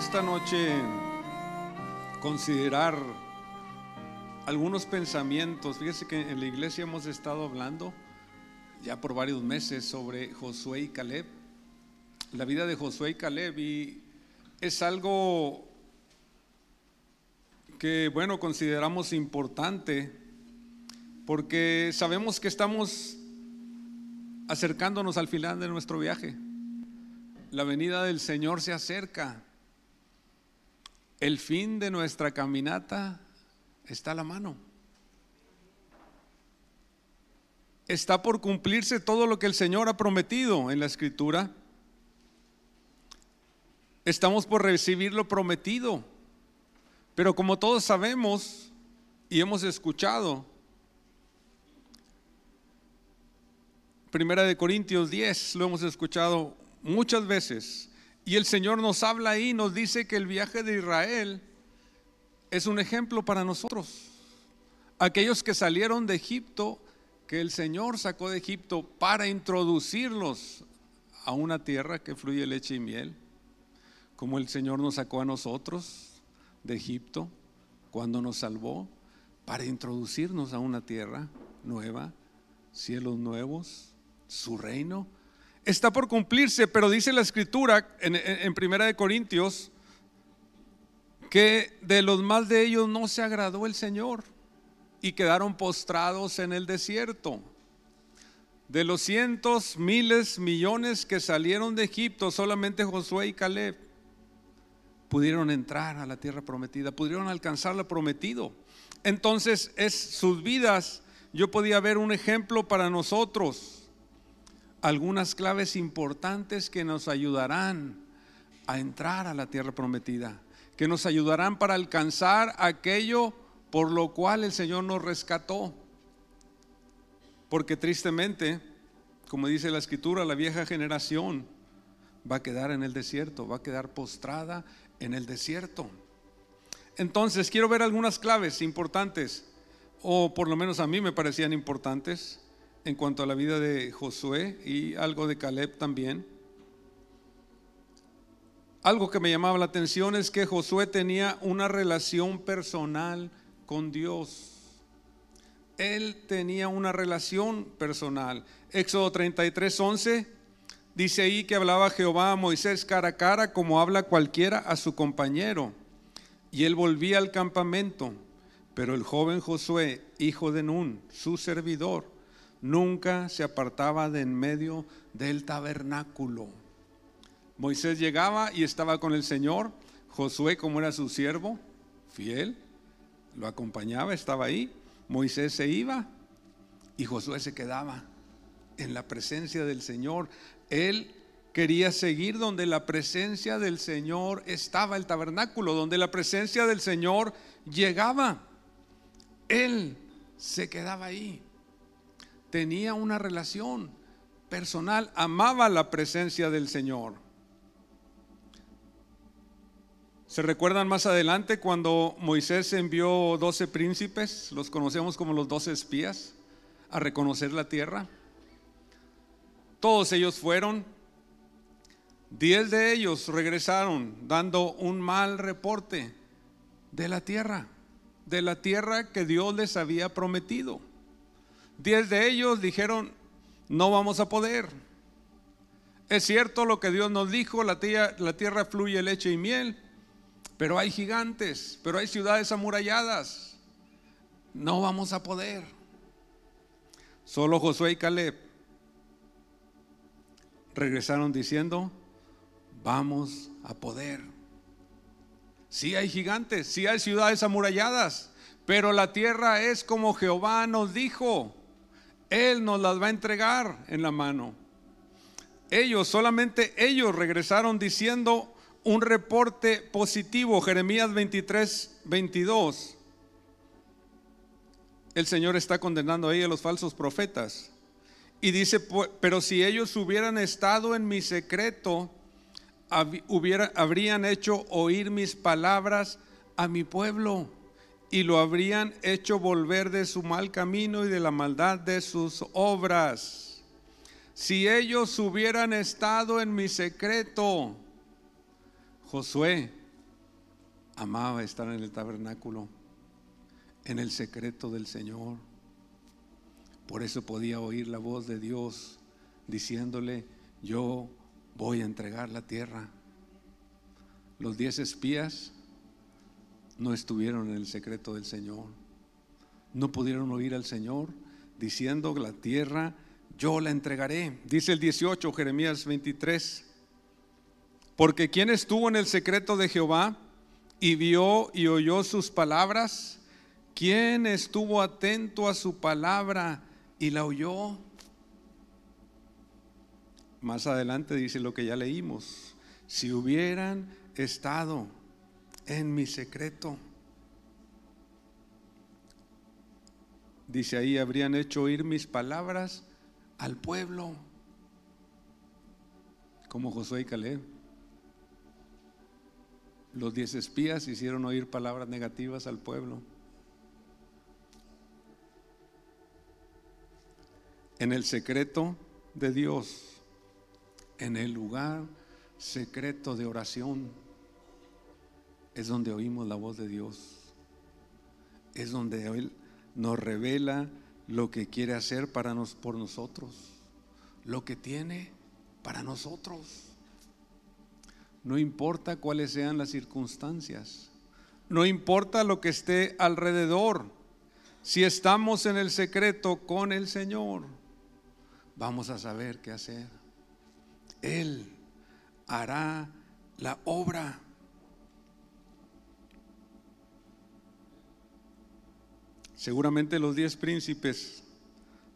esta noche considerar algunos pensamientos. Fíjese que en la iglesia hemos estado hablando ya por varios meses sobre Josué y Caleb, la vida de Josué y Caleb, y es algo que, bueno, consideramos importante porque sabemos que estamos acercándonos al final de nuestro viaje. La venida del Señor se acerca. El fin de nuestra caminata está a la mano. Está por cumplirse todo lo que el Señor ha prometido en la Escritura. Estamos por recibir lo prometido. Pero como todos sabemos y hemos escuchado, Primera de Corintios 10, lo hemos escuchado muchas veces. Y el Señor nos habla ahí, nos dice que el viaje de Israel es un ejemplo para nosotros. Aquellos que salieron de Egipto, que el Señor sacó de Egipto para introducirlos a una tierra que fluye leche y miel, como el Señor nos sacó a nosotros de Egipto cuando nos salvó, para introducirnos a una tierra nueva, cielos nuevos, su reino está por cumplirse, pero dice la escritura en, Primera de Corintios que de los más de ellos no se agradó el Señor y quedaron postrados en el desierto. De los cientos, miles, millones que salieron de Egipto, solamente Josué y Caleb pudieron entrar a la tierra prometida, pudieron alcanzar lo prometido. Entonces, es sus vidas, yo podía ver un ejemplo para nosotros algunas claves importantes que nos ayudarán a entrar a la tierra prometida, que nos ayudarán para alcanzar aquello por lo cual el Señor nos rescató. Porque tristemente, como dice la escritura, la vieja generación va a quedar en el desierto, va a quedar postrada en el desierto. Entonces, quiero ver algunas claves importantes, o por lo menos a mí me parecían importantes, en cuanto a la vida de Josué y algo de Caleb también. Algo que me llamaba la atención es que Josué tenía una relación personal con Dios. Él tenía una relación personal. Éxodo 33, 11 dice ahí que hablaba Jehová a Moisés cara a cara como habla cualquiera a su compañero. Y él volvía al campamento. Pero el joven Josué, hijo de Nun, su servidor, nunca se apartaba de en medio del tabernáculo. Moisés llegaba y estaba con el Señor. Josué, como era su siervo, fiel, lo acompañaba, estaba ahí. Moisés se iba y Josué se quedaba en la presencia del Señor. Él quería seguir donde la presencia del Señor estaba, el tabernáculo, donde la presencia del Señor llegaba. Él se quedaba ahí tenía una relación personal, amaba la presencia del Señor. ¿Se recuerdan más adelante cuando Moisés envió doce príncipes, los conocemos como los doce espías, a reconocer la tierra? Todos ellos fueron, diez de ellos regresaron dando un mal reporte de la tierra, de la tierra que Dios les había prometido. Diez de ellos dijeron, no vamos a poder. Es cierto lo que Dios nos dijo, la tierra, la tierra fluye leche y miel, pero hay gigantes, pero hay ciudades amuralladas. No vamos a poder. Solo Josué y Caleb regresaron diciendo, vamos a poder. Sí hay gigantes, sí hay ciudades amuralladas, pero la tierra es como Jehová nos dijo. Él nos las va a entregar en la mano. Ellos, solamente ellos regresaron diciendo un reporte positivo. Jeremías 23, 22. El Señor está condenando ahí a los falsos profetas. Y dice, pero si ellos hubieran estado en mi secreto, habrían hecho oír mis palabras a mi pueblo y lo habrían hecho volver de su mal camino y de la maldad de sus obras. Si ellos hubieran estado en mi secreto, Josué, amaba estar en el tabernáculo, en el secreto del Señor. Por eso podía oír la voz de Dios diciéndole, yo voy a entregar la tierra. Los diez espías no estuvieron en el secreto del Señor. No pudieron oír al Señor diciendo la tierra yo la entregaré. Dice el 18, Jeremías 23. Porque quien estuvo en el secreto de Jehová y vio y oyó sus palabras, quien estuvo atento a su palabra y la oyó. Más adelante dice lo que ya leímos. Si hubieran estado en mi secreto, dice ahí, habrían hecho oír mis palabras al pueblo, como Josué y Caleb. Los diez espías hicieron oír palabras negativas al pueblo. En el secreto de Dios, en el lugar secreto de oración, es donde oímos la voz de Dios. Es donde Él nos revela lo que quiere hacer para nos, por nosotros, lo que tiene para nosotros. No importa cuáles sean las circunstancias, no importa lo que esté alrededor, si estamos en el secreto con el Señor, vamos a saber qué hacer. Él hará la obra. Seguramente los diez príncipes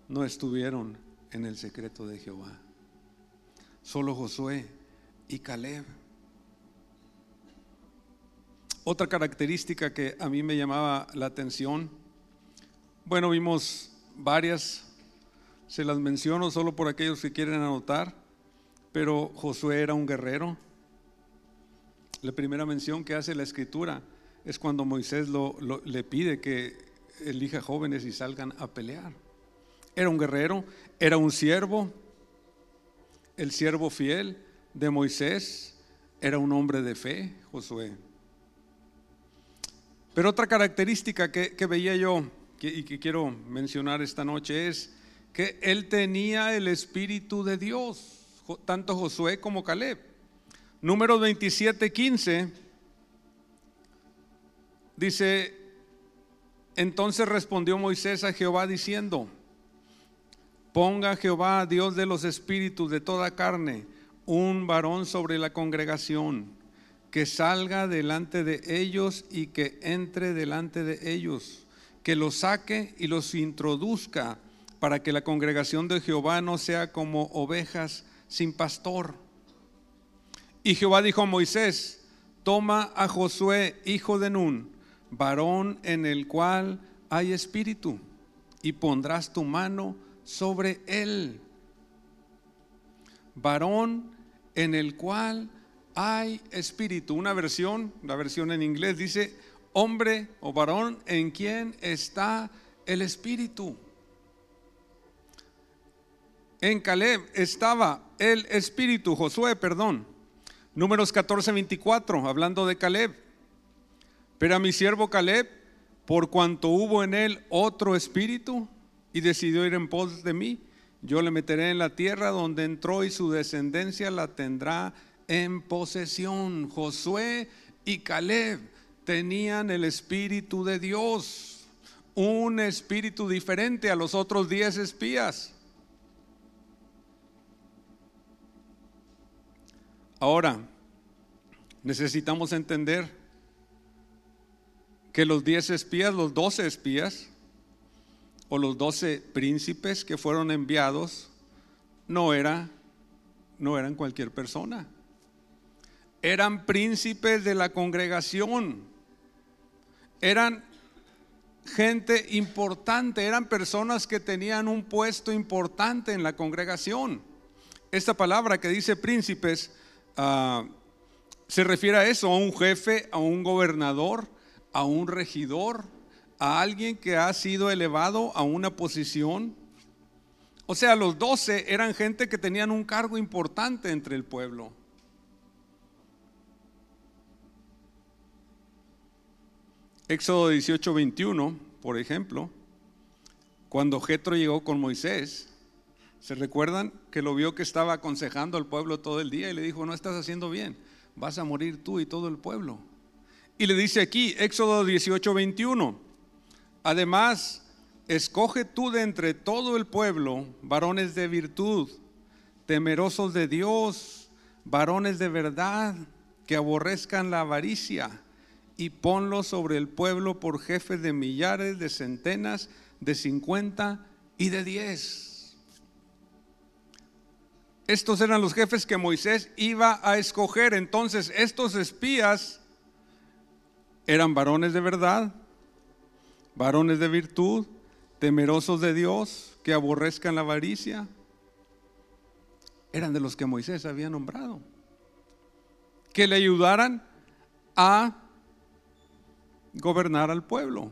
no estuvieron en el secreto de Jehová. Solo Josué y Caleb. Otra característica que a mí me llamaba la atención, bueno, vimos varias, se las menciono solo por aquellos que quieren anotar, pero Josué era un guerrero. La primera mención que hace la escritura es cuando Moisés le pide que elija jóvenes y salgan a pelear. Era un guerrero, era un siervo, el siervo fiel de Moisés, era un hombre de fe, Josué. Pero otra característica que, veía yo y que quiero mencionar esta noche es que él tenía el Espíritu de Dios, tanto Josué como Caleb. Número 27, 15 dice, entonces respondió Moisés a Jehová diciendo, ponga Jehová, Dios de los espíritus de toda carne, un varón sobre la congregación, que salga delante de ellos y que entre delante de ellos, que los saque y los introduzca, para que la congregación de Jehová no sea como ovejas sin pastor. Y Jehová dijo a Moisés, toma a Josué, hijo de Nun, varón en el cual hay espíritu, y pondrás tu mano sobre él. Varón en el cual hay espíritu. Una versión, la versión en inglés dice, hombre o varón en quien está el espíritu. En Caleb estaba el espíritu, Josué, perdón. Números 14, 24, hablando de Caleb. Pero a mi siervo Caleb, por cuanto hubo en él otro espíritu y decidió ir en pos de mí, yo le meteré en la tierra donde entró y su descendencia la tendrá en posesión. Josué y Caleb tenían el espíritu de Dios, un espíritu diferente a los otros diez espías. Ahora, necesitamos entender que los diez espías, los doce espías, o los doce príncipes que fueron enviados, no, era, no eran cualquier persona. Eran príncipes de la congregación. Eran gente importante, eran personas que tenían un puesto importante en la congregación. Esta palabra que dice príncipes ah, se refiere a eso, a un jefe, a un gobernador, a un regidor, a alguien que ha sido elevado a una posición. O sea, los doce eran gente que tenían un cargo importante entre el pueblo. Éxodo 18, 21, por ejemplo, cuando Jetro llegó con Moisés, ¿se recuerdan que lo vio que estaba aconsejando al pueblo todo el día y le dijo, no estás haciendo bien, vas a morir tú y todo el pueblo? Y le dice aquí, Éxodo 18, 21, además, escoge tú de entre todo el pueblo varones de virtud, temerosos de Dios, varones de verdad, que aborrezcan la avaricia y ponlo sobre el pueblo por jefes de millares, de centenas, de cincuenta y de diez. Estos eran los jefes que Moisés iba a escoger. Entonces, estos espías eran varones de verdad, varones de virtud, temerosos de Dios, que aborrezcan la avaricia. Eran de los que Moisés había nombrado. Que le ayudaran a gobernar al pueblo.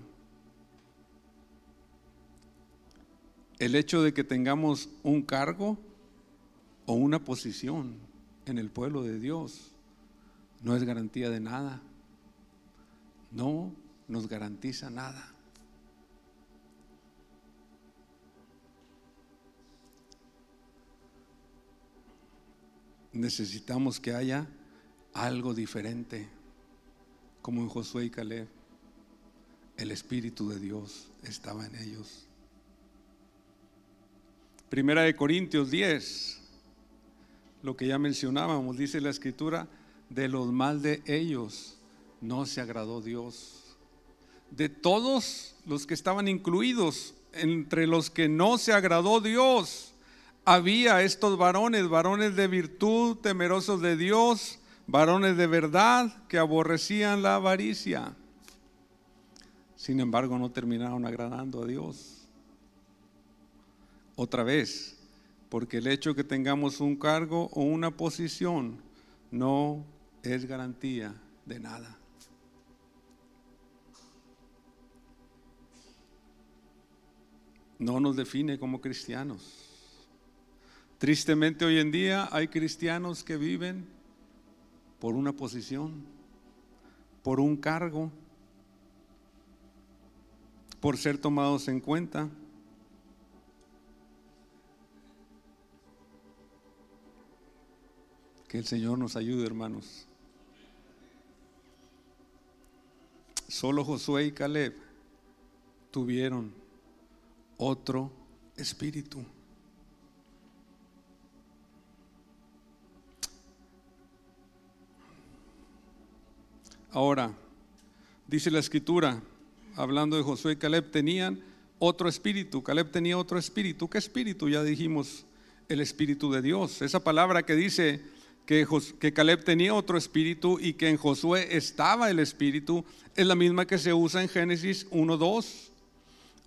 El hecho de que tengamos un cargo o una posición en el pueblo de Dios no es garantía de nada. No nos garantiza nada. Necesitamos que haya algo diferente, como en Josué y Caleb el Espíritu de Dios estaba en ellos. Primera de Corintios 10, lo que ya mencionábamos, dice la escritura, de los más de ellos no se agradó Dios. De todos los que estaban incluidos, entre los que no se agradó Dios, había estos varones, varones de virtud, temerosos de Dios, varones de verdad, que aborrecían la avaricia. Sin embargo, no terminaron agradando a Dios. Otra vez, porque el hecho de que tengamos un cargo o una posición no es garantía de nada. No nos define como cristianos. Tristemente hoy en día hay cristianos que viven por una posición, por un cargo, por ser tomados en cuenta. Que el Señor nos ayude, hermanos. Solo Josué y Caleb tuvieron otro espíritu. Ahora, dice la escritura, hablando de Josué y Caleb, tenían otro espíritu. Caleb tenía otro espíritu. ¿Qué espíritu? Ya dijimos, el espíritu de Dios. Esa palabra que dice que, que Caleb tenía otro espíritu y que en Josué estaba el espíritu, es la misma que se usa en Génesis 1.2,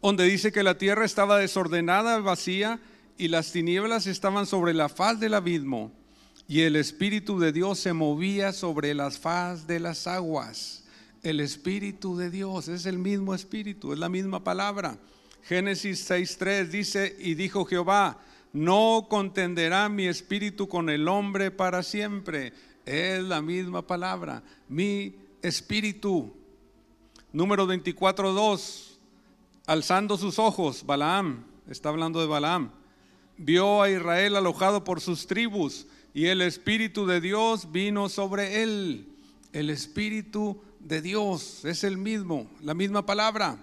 donde dice que la tierra estaba desordenada, vacía, y las tinieblas estaban sobre la faz del abismo, y el espíritu de Dios se movía sobre las faz de las aguas el Espíritu de Dios, es el mismo Espíritu, es la misma palabra. Génesis 6.3 dice, y dijo Jehová, no contenderá mi espíritu con el hombre para siempre. Es la misma palabra, mi espíritu. Número 24.2, alzando sus ojos, Balaam, está hablando de Balaam, vio a Israel alojado por sus tribus y el espíritu de Dios vino sobre él. El espíritu de Dios, es el mismo, la misma palabra.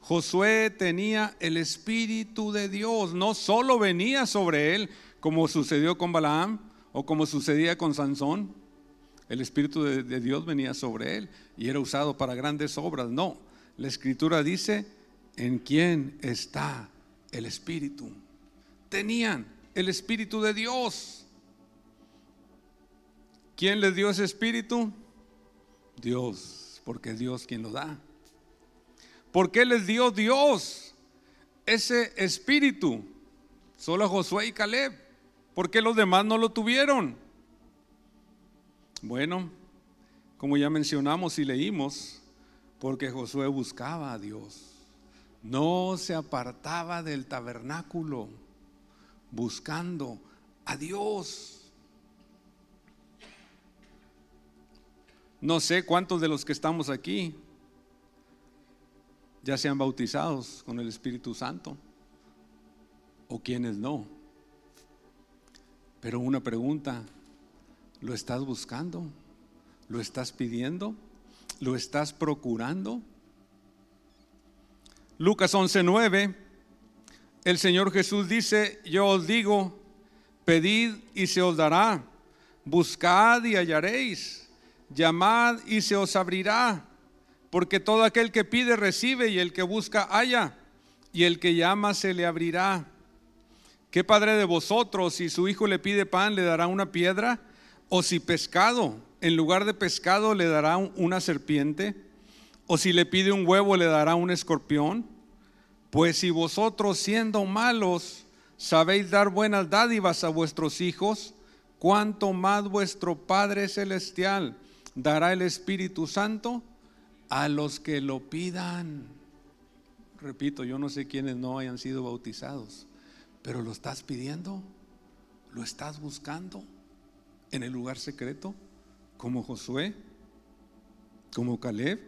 Josué tenía el Espíritu de Dios, no solo venía sobre él, como sucedió con Balaam o como sucedía con Sansón. El Espíritu de, de Dios venía sobre él y era usado para grandes obras. No, la Escritura dice, ¿en quién está el Espíritu? Tenían el Espíritu de Dios. ¿Quién les dio ese Espíritu? Dios, porque Dios quien lo da. ¿Por qué les dio Dios ese espíritu? Solo Josué y Caleb. ¿Por qué los demás no lo tuvieron? Bueno, como ya mencionamos y leímos, porque Josué buscaba a Dios. No se apartaba del tabernáculo buscando a Dios. No sé cuántos de los que estamos aquí ya sean bautizados con el Espíritu Santo o quienes no. Pero una pregunta, ¿lo estás buscando? ¿Lo estás pidiendo? ¿Lo estás procurando? Lucas 11:9, el Señor Jesús dice, yo os digo, pedid y se os dará, buscad y hallaréis, llamad y se os abrirá, porque todo aquel que pide recibe y el que busca halla, y el que llama se le abrirá. ¿Qué padre de vosotros, si su hijo le pide pan, le dará una piedra? ¿O si pescado, en lugar de pescado, le dará una serpiente? ¿O si le pide un huevo, le dará un escorpión? Pues si vosotros, siendo malos, sabéis dar buenas dádivas a vuestros hijos, cuánto más vuestro Padre Celestial dará el Espíritu Santo a los que lo pidan. Repito, yo no sé quiénes no hayan sido bautizados pero lo estás pidiendo, lo estás buscando en el lugar secreto, como Josué, como Caleb,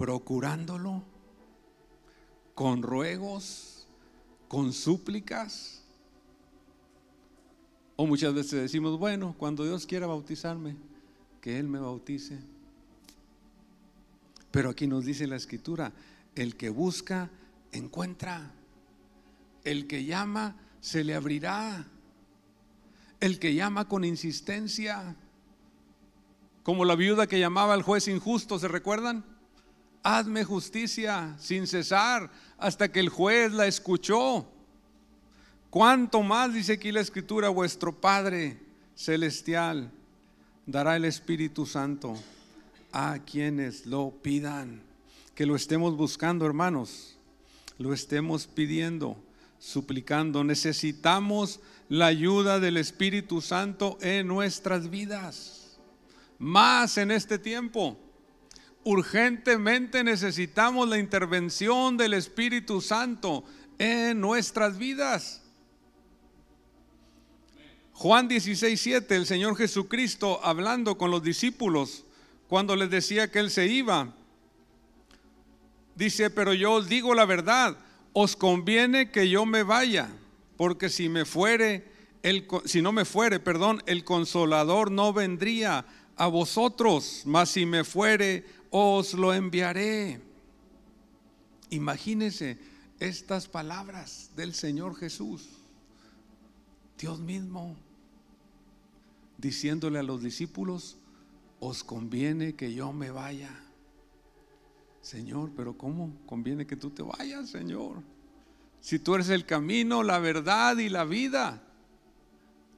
procurándolo con ruegos, con súplicas. O muchas veces decimos, bueno, cuando Dios quiera bautizarme, que Él me bautice. Pero aquí nos dice la escritura, el que busca, encuentra. El que llama, se le abrirá. El que llama con insistencia, como la viuda que llamaba al juez injusto, ¿se recuerdan? Hazme justicia sin cesar hasta que el juez la escuchó. Cuánto más, dice aquí la escritura, vuestro Padre celestial dará el Espíritu Santo a quienes lo pidan. Que lo estemos buscando, hermanos lo estemos pidiendo, suplicando. Necesitamos la ayuda del Espíritu Santo en nuestras vidas. Más en este tiempo. Urgentemente necesitamos la intervención del Espíritu Santo en nuestras vidas. Juan 16, 7, el Señor Jesucristo hablando con los discípulos cuando les decía que Él se iba Dice, pero yo os digo la verdad, os conviene que yo me vaya, porque si me fuere, el, si no me fuere, perdón, el consolador no vendría a vosotros, mas si me fuere, os lo enviaré. Imagínense estas palabras del Señor Jesús, Dios mismo, diciéndole a los discípulos, os conviene que yo me vaya. Señor, pero ¿cómo conviene que tú te vayas, Señor? Si tú eres el camino, la verdad y la vida.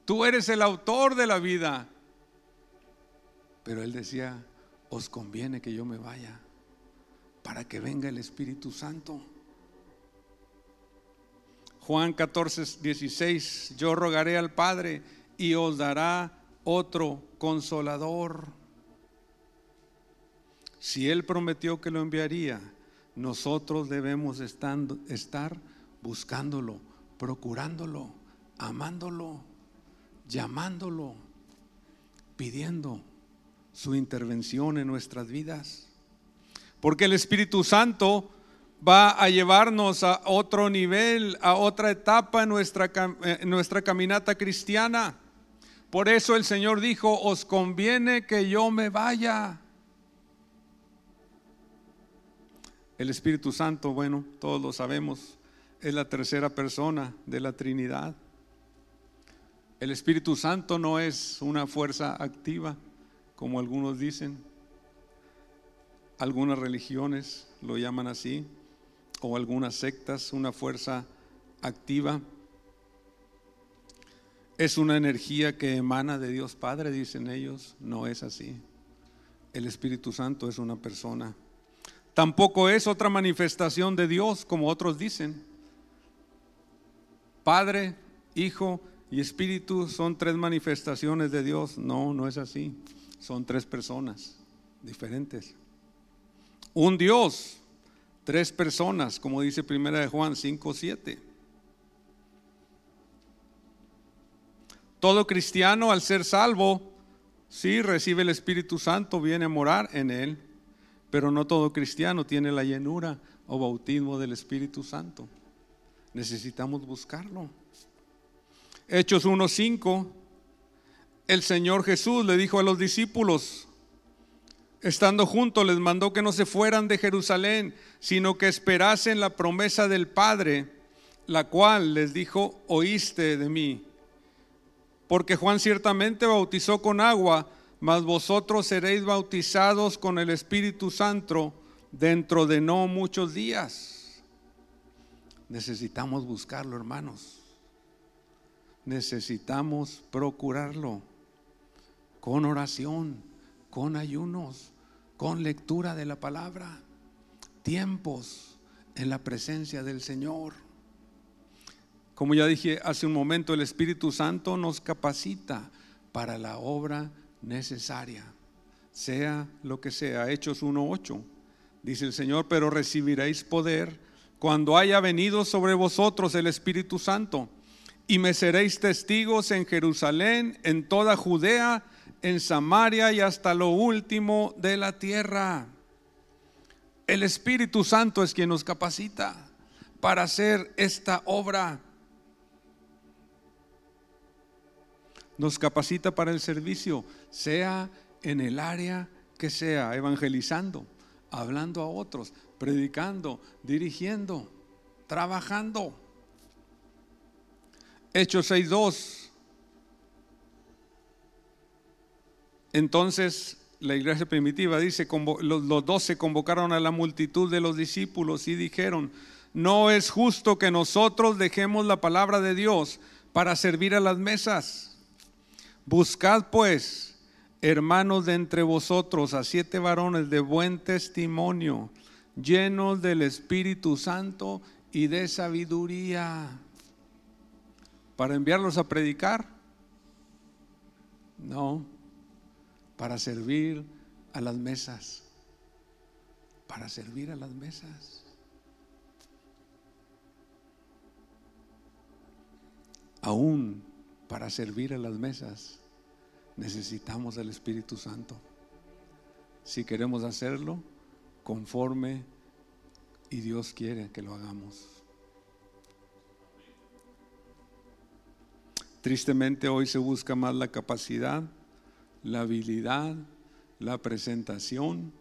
Tú eres el autor de la vida. Pero él decía, os conviene que yo me vaya para que venga el Espíritu Santo. Juan 14, 16, yo rogaré al Padre y os dará otro consolador si Él prometió que lo enviaría, nosotros debemos estar buscándolo, procurándolo, amándolo, llamándolo, pidiendo su intervención en nuestras vidas. Porque el Espíritu Santo va a llevarnos a otro nivel, a otra etapa en nuestra, en nuestra caminata cristiana. Por eso el Señor dijo, os conviene que yo me vaya El Espíritu Santo, bueno, todos lo sabemos, es la tercera persona de la Trinidad. El Espíritu Santo no es una fuerza activa, como algunos dicen. Algunas religiones lo llaman así, o algunas sectas, una fuerza activa. Es una energía que emana de Dios Padre, dicen ellos. No es así. El Espíritu Santo es una persona Tampoco es otra manifestación de Dios, como otros dicen. Padre, Hijo y Espíritu son tres manifestaciones de Dios. No, no es así. Son tres personas diferentes. Un Dios, tres personas, como dice Primera de Juan 5, 7. Todo cristiano al ser salvo, sí recibe el Espíritu Santo, viene a morar en él pero no todo cristiano tiene la llenura o bautismo del Espíritu Santo. Necesitamos buscarlo. Hechos 1.5, el Señor Jesús le dijo a los discípulos, estando juntos, les mandó que no se fueran de Jerusalén, sino que esperasen la promesa del Padre, la cual les dijo, oíste de mí. Porque Juan ciertamente bautizó con agua, mas vosotros seréis bautizados con el Espíritu Santo dentro de no muchos días. Necesitamos buscarlo, hermanos. Necesitamos procurarlo con oración, con ayunos, con lectura de la palabra, tiempos en la presencia del Señor. Como ya dije hace un momento, el Espíritu Santo nos capacita para la obra necesaria, sea lo que sea. Hechos 1.8, dice el Señor, pero recibiréis poder cuando haya venido sobre vosotros el Espíritu Santo, y me seréis testigos en Jerusalén, en toda Judea, en Samaria y hasta lo último de la tierra. El Espíritu Santo es quien nos capacita para hacer esta obra. nos capacita para el servicio, sea en el área que sea, evangelizando, hablando a otros, predicando, dirigiendo, trabajando. Hechos 6.2. Entonces la iglesia primitiva dice, los, se convocaron a la multitud de los discípulos y dijeron, no es justo que nosotros dejemos la palabra de Dios para servir a las mesas. Buscad pues, hermanos de entre vosotros, a siete varones de buen testimonio, llenos del Espíritu Santo y de sabiduría, para enviarlos a predicar. No, para servir a las mesas, para servir a las mesas. Aún para servir a las mesas, necesitamos el Espíritu Santo. Si queremos hacerlo conforme y Dios quiere que lo hagamos. Tristemente hoy se busca más la capacidad, la habilidad, la presentación,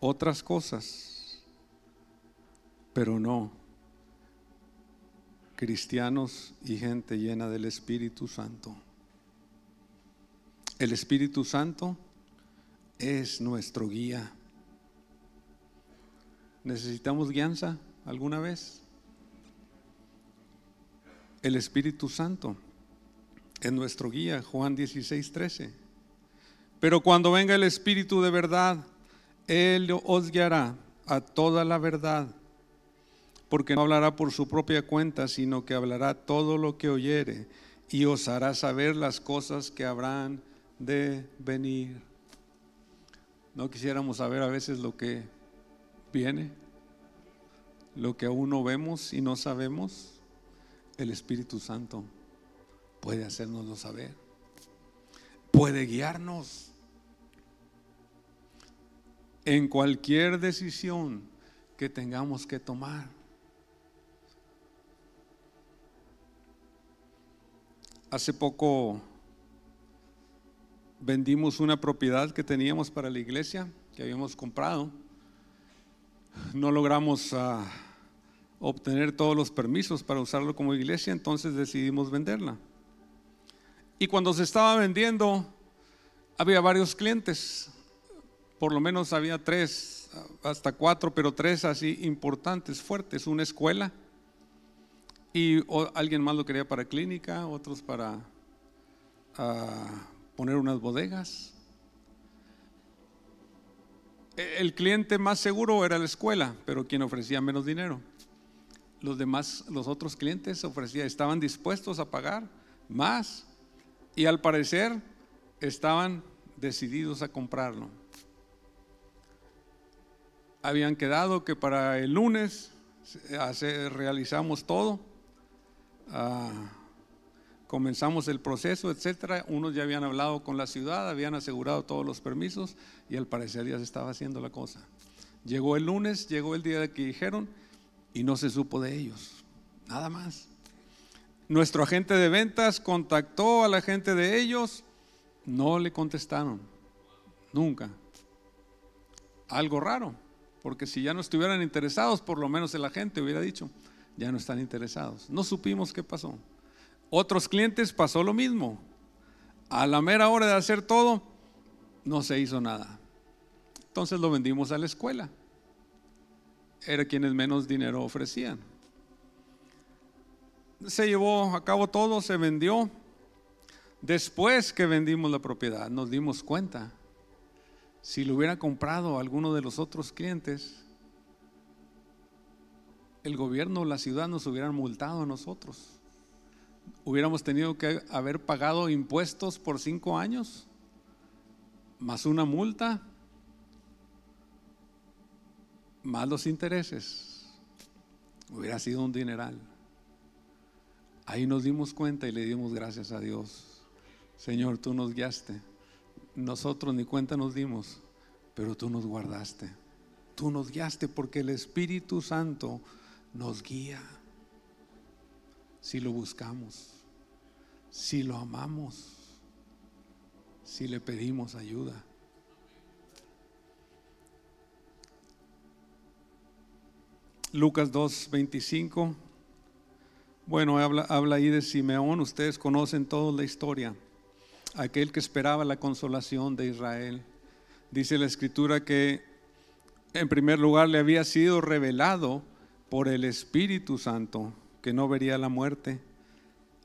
otras cosas, pero no cristianos y gente llena del Espíritu Santo. El Espíritu Santo es nuestro guía. ¿Necesitamos guianza alguna vez? El Espíritu Santo es nuestro guía, Juan 16, 13. Pero cuando venga el Espíritu de verdad, Él os guiará a toda la verdad porque no hablará por su propia cuenta, sino que hablará todo lo que oyere y os hará saber las cosas que habrán de venir. ¿No quisiéramos saber a veces lo que viene? Lo que aún no vemos y no sabemos, el Espíritu Santo puede hacernoslo saber. Puede guiarnos en cualquier decisión que tengamos que tomar. Hace poco vendimos una propiedad que teníamos para la iglesia, que habíamos comprado. No logramos ah, obtener todos los permisos para usarlo como iglesia, entonces decidimos venderla. Y cuando se estaba vendiendo, había varios clientes, por lo menos había tres, hasta cuatro, pero tres así importantes, fuertes. Una escuela, y alguien más lo quería para clínica, otros para ah, poner unas bodegas. E, el cliente más seguro era la escuela, pero quien ofrecía menos dinero. Los demás, los otros clientes ofrecían, estaban dispuestos a pagar más y al parecer estaban decididos a comprarlo. Habían quedado que para el lunes realizamos todo comenzamos el proceso, etcétera. Unos ya habían hablado con la ciudad, habían asegurado todos los permisos y al parecer ya se estaba haciendo la cosa. Llegó el lunes, llegó el día de que dijeron y no se supo de ellos, nada más. Nuestro agente de ventas contactó a la gente de ellos, no le contestaron, nunca. Algo raro, porque si ya no estuvieran interesados, por lo menos el agente hubiera dicho, ya no están interesados. No supimos qué pasó. Otros clientes pasó lo mismo. A la mera hora de hacer todo, no se hizo nada. Entonces lo vendimos a la escuela. Era quienes menos dinero ofrecían se llevó a cabo todo, se vendió. Después que vendimos la propiedad, nos dimos cuenta, si lo hubiera comprado alguno de los otros clientes, el gobierno, la ciudad nos hubieran multado a nosotros. Hubiéramos tenido que haber pagado impuestos por cinco años, más una multa, más los intereses. Hubiera sido un dineral. Ahí nos dimos cuenta y le dimos gracias a Dios. Señor, tú nos guiaste. Nosotros ni cuenta nos dimos, pero tú nos guardaste. Tú nos guiaste porque el Espíritu Santo nos guía. Si lo buscamos, si lo amamos, si le pedimos ayuda. Lucas 2, 25. Bueno, habla, habla ahí de Simeón, ustedes conocen toda la historia, aquel que esperaba la consolación de Israel. Dice la escritura que en primer lugar le había sido revelado por el Espíritu Santo que no vería la muerte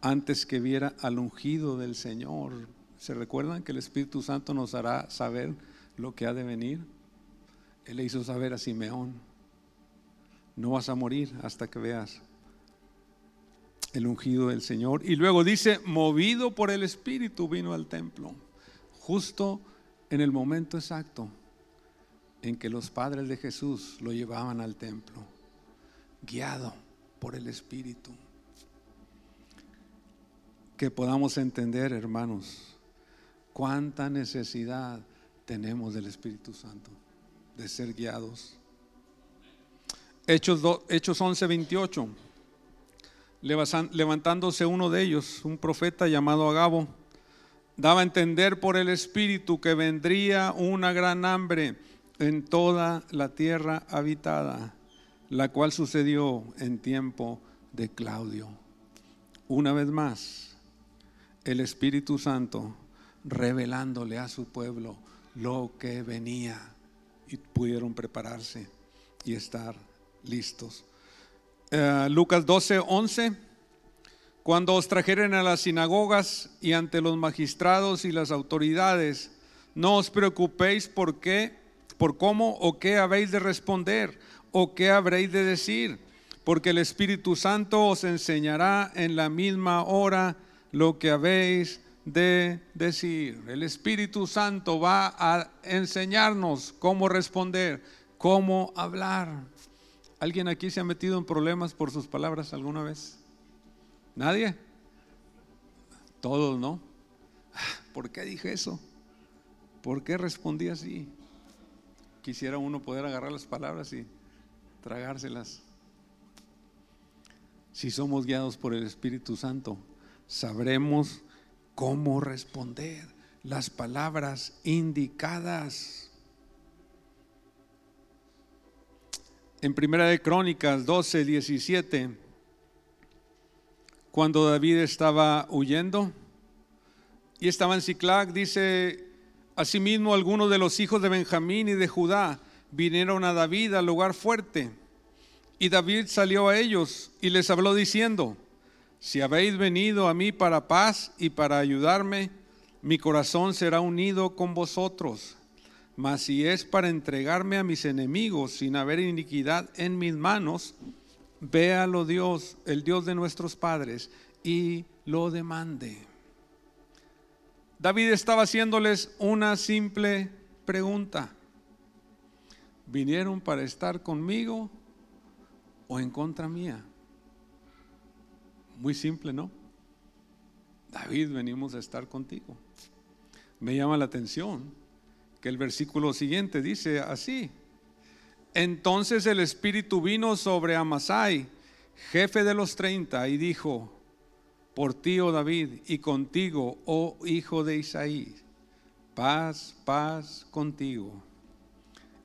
antes que viera al ungido del Señor. ¿Se recuerdan que el Espíritu Santo nos hará saber lo que ha de venir? Él le hizo saber a Simeón, no vas a morir hasta que veas el ungido del Señor. Y luego dice, movido por el Espíritu vino al templo, justo en el momento exacto en que los padres de Jesús lo llevaban al templo, guiado por el Espíritu. Que podamos entender, hermanos, cuánta necesidad tenemos del Espíritu Santo, de ser guiados. Hechos, Hechos 11, 28 levantándose uno de ellos, un profeta llamado Agabo, daba a entender por el Espíritu que vendría una gran hambre en toda la tierra habitada, la cual sucedió en tiempo de Claudio. Una vez más, el Espíritu Santo revelándole a su pueblo lo que venía y pudieron prepararse y estar listos. Eh, Lucas 12, 11. Cuando os trajeren a las sinagogas y ante los magistrados y las autoridades, no os preocupéis por qué, por cómo o qué habéis de responder o qué habréis de decir, porque el Espíritu Santo os enseñará en la misma hora lo que habéis de decir. El Espíritu Santo va a enseñarnos cómo responder, cómo hablar. ¿Alguien aquí se ha metido en problemas por sus palabras alguna vez? ¿Nadie? Todos, ¿no? ¿Por qué dije eso? ¿Por qué respondí así? Quisiera uno poder agarrar las palabras y tragárselas. Si somos guiados por el Espíritu Santo, sabremos cómo responder las palabras indicadas. En Primera de Crónicas 12, 17, cuando David estaba huyendo y estaba en Ciclac, dice, asimismo algunos de los hijos de Benjamín y de Judá vinieron a David al lugar fuerte. Y David salió a ellos y les habló diciendo, si habéis venido a mí para paz y para ayudarme, mi corazón será unido con vosotros mas si es para entregarme a mis enemigos sin haber iniquidad en mis manos, véalo Dios, el Dios de nuestros padres, y lo demande. David estaba haciéndoles una simple pregunta. ¿Vinieron para estar conmigo o en contra mía? Muy simple, ¿no? David, venimos a estar contigo. Me llama la atención que el versículo siguiente dice así. Entonces el Espíritu vino sobre Amasai, jefe de los treinta, y dijo, por ti, oh David, y contigo, oh hijo de Isaí, paz, paz contigo.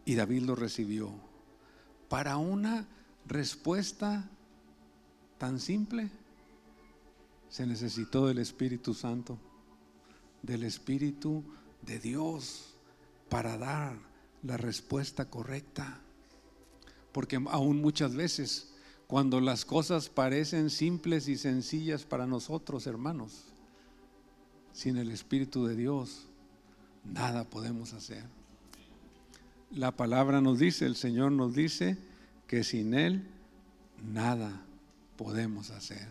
Y David lo recibió. Para una respuesta tan simple, se necesitó del Espíritu Santo, del Espíritu de Dios, para dar la respuesta correcta. Porque aún muchas veces, cuando las cosas parecen simples y sencillas para nosotros, hermanos, sin el Espíritu de Dios, nada podemos hacer. La palabra nos dice, el Señor nos dice que sin Él nada podemos hacer.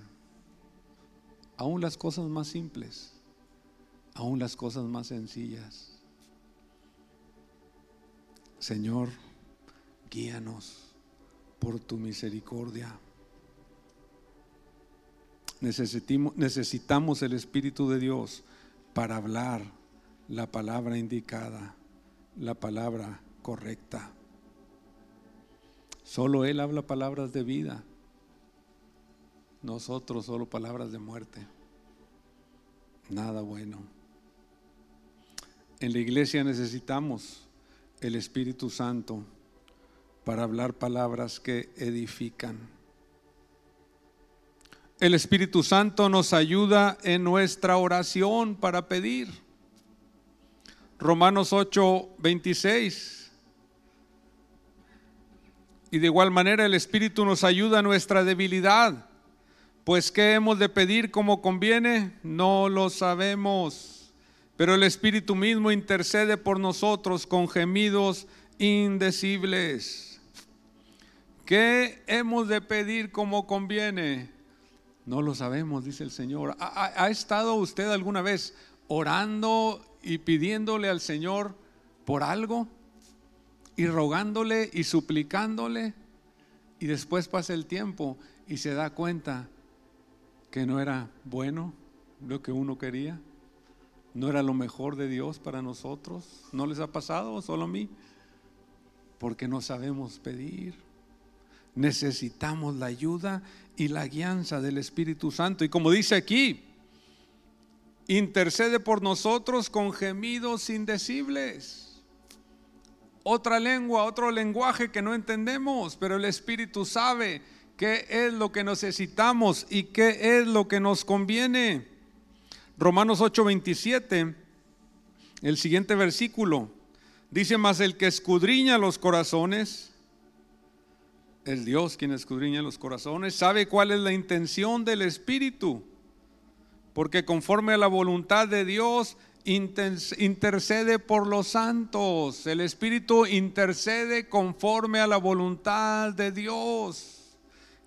Aún las cosas más simples, aún las cosas más sencillas. Señor, guíanos por tu misericordia. necesitamos el Espíritu de Dios para hablar la palabra indicada, la palabra correcta. Solo Él habla palabras de vida, nosotros solo palabras de muerte. Nada bueno. En la iglesia necesitamos el Espíritu Santo para hablar palabras que edifican. El Espíritu Santo nos ayuda en nuestra oración para pedir. Romanos 8, 26. Y de igual manera el Espíritu nos ayuda en nuestra debilidad. Pues ¿qué hemos de pedir como conviene? No lo sabemos. Pero el Espíritu mismo intercede por nosotros con gemidos indecibles. ¿Qué hemos de pedir como conviene? No lo sabemos, dice el Señor. ¿Ha, estado usted alguna vez orando y pidiéndole al Señor por algo? Y rogándole y suplicándole. Y después pasa el tiempo y se da cuenta que no era bueno lo que uno quería. No era lo mejor de Dios para nosotros. ¿No les ha pasado solo a mí? Porque no sabemos pedir necesitamos la ayuda y la guianza del Espíritu Santo. Y como dice aquí, intercede por nosotros con gemidos indecibles. Otra lengua, otro lenguaje que no entendemos, pero el Espíritu sabe qué es lo que necesitamos y qué es lo que nos conviene. Romanos 8:27, el siguiente versículo, dice más el que escudriña los corazones es Dios quien escudriña los corazones, sabe cuál es la intención del Espíritu, porque conforme a la voluntad de Dios intercede por los santos. El Espíritu intercede conforme a la voluntad de Dios.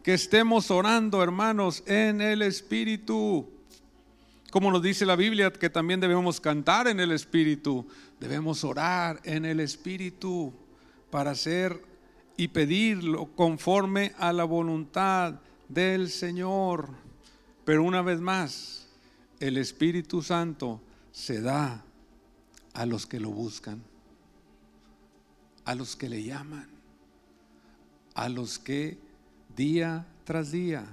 Que estemos orando, hermanos, en el Espíritu. Como nos dice la Biblia, que también debemos cantar en el Espíritu, debemos orar en el Espíritu para ser y pedirlo conforme a la voluntad del Señor. Pero una vez más, el Espíritu Santo se da a los que lo buscan, a los que le llaman, a los que día tras día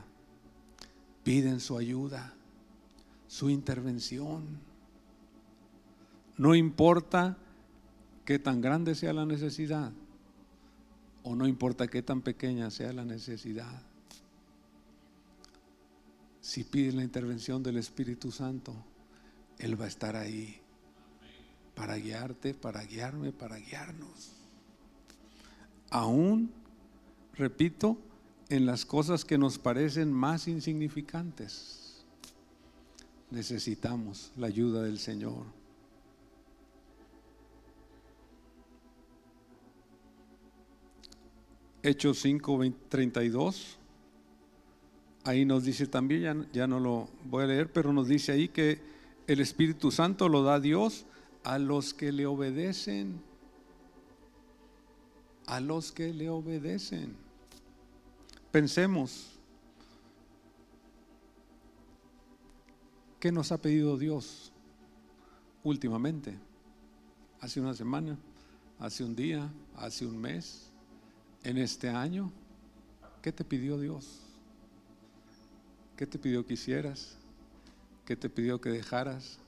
piden su ayuda, su intervención. No importa que tan grande sea la necesidad, o no importa qué tan pequeña sea la necesidad. Si pides la intervención del Espíritu Santo, Él va a estar ahí para guiarte, para guiarme, para guiarnos. Aún, repito, en las cosas que nos parecen más insignificantes, necesitamos la ayuda del Señor. Hechos 5, 32. Ahí nos dice también, ya, ya no lo voy a leer, pero nos dice ahí que el Espíritu Santo lo da Dios a los que le obedecen. A los que le obedecen. Pensemos. ¿Qué nos ha pedido Dios últimamente? Hace una semana, hace un día, hace un mes, en este año. ¿Qué te pidió Dios? ¿Qué te pidió que hicieras? ¿Qué te pidió que dejaras?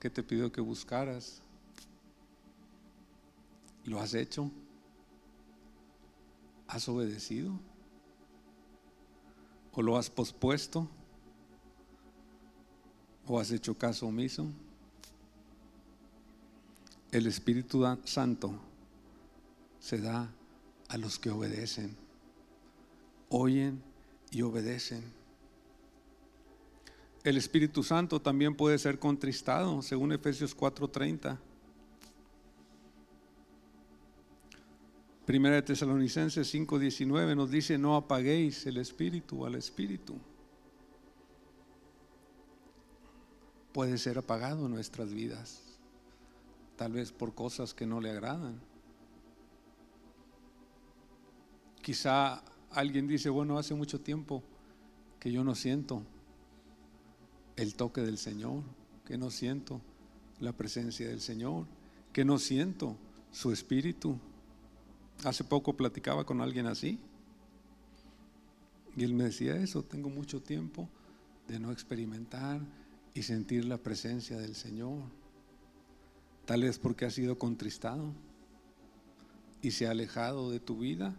¿Qué te pidió que buscaras? ¿Lo has hecho? ¿Has obedecido? ¿O lo has pospuesto? ¿O has hecho caso omiso? El Espíritu Santo se da a los que obedecen, oyen y obedecen. El Espíritu Santo también puede ser contristado, según Efesios 4:30. Primera de Tesalonicenses 5:19 nos dice, no apaguéis el Espíritu al Espíritu. Puede ser apagado en nuestras vidas, tal vez por cosas que no le agradan. Quizá alguien dice, bueno, hace mucho tiempo que yo no siento el toque del Señor, que no siento la presencia del Señor, que no siento su espíritu. Hace poco platicaba con alguien así y él me decía eso, tengo mucho tiempo de no experimentar y sentir la presencia del Señor. Tal vez porque ha sido contristado y se ha alejado de tu vida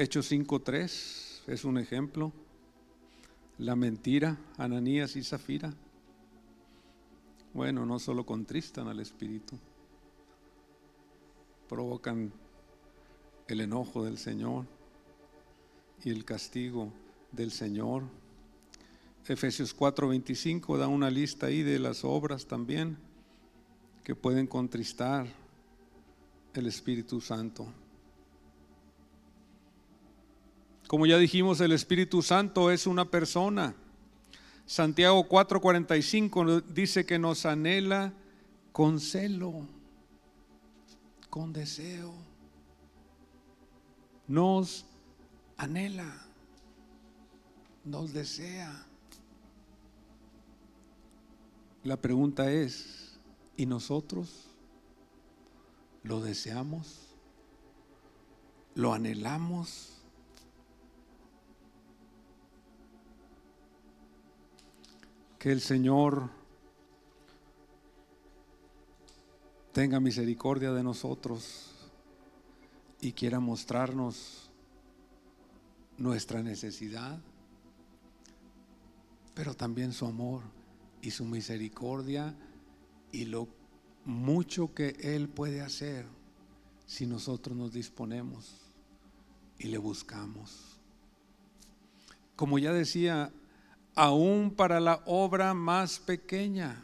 Hechos 5.3 es un ejemplo. La mentira, Ananías y Zafira. Bueno, no solo contristan al Espíritu, provocan el enojo del Señor y el castigo del Señor. Efesios 4:25 da una lista ahí de las obras también que pueden contristar el Espíritu Santo. Como ya dijimos, el Espíritu Santo es una persona. Santiago 4:45 dice que nos anhela con celo, con deseo. Nos anhela, nos desea. La pregunta es, ¿y nosotros lo deseamos? ¿Lo anhelamos? Que el Señor tenga misericordia de nosotros y quiera mostrarnos nuestra necesidad, pero también su amor y su misericordia y lo mucho que Él puede hacer si nosotros nos disponemos y le buscamos. Como ya decía aún para la obra más pequeña.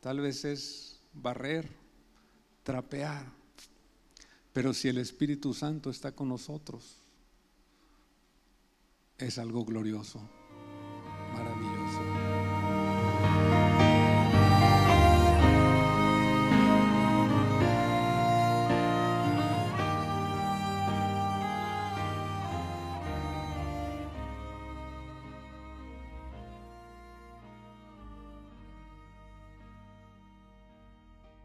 Tal vez es barrer, trapear, pero si el Espíritu Santo está con nosotros, es algo glorioso.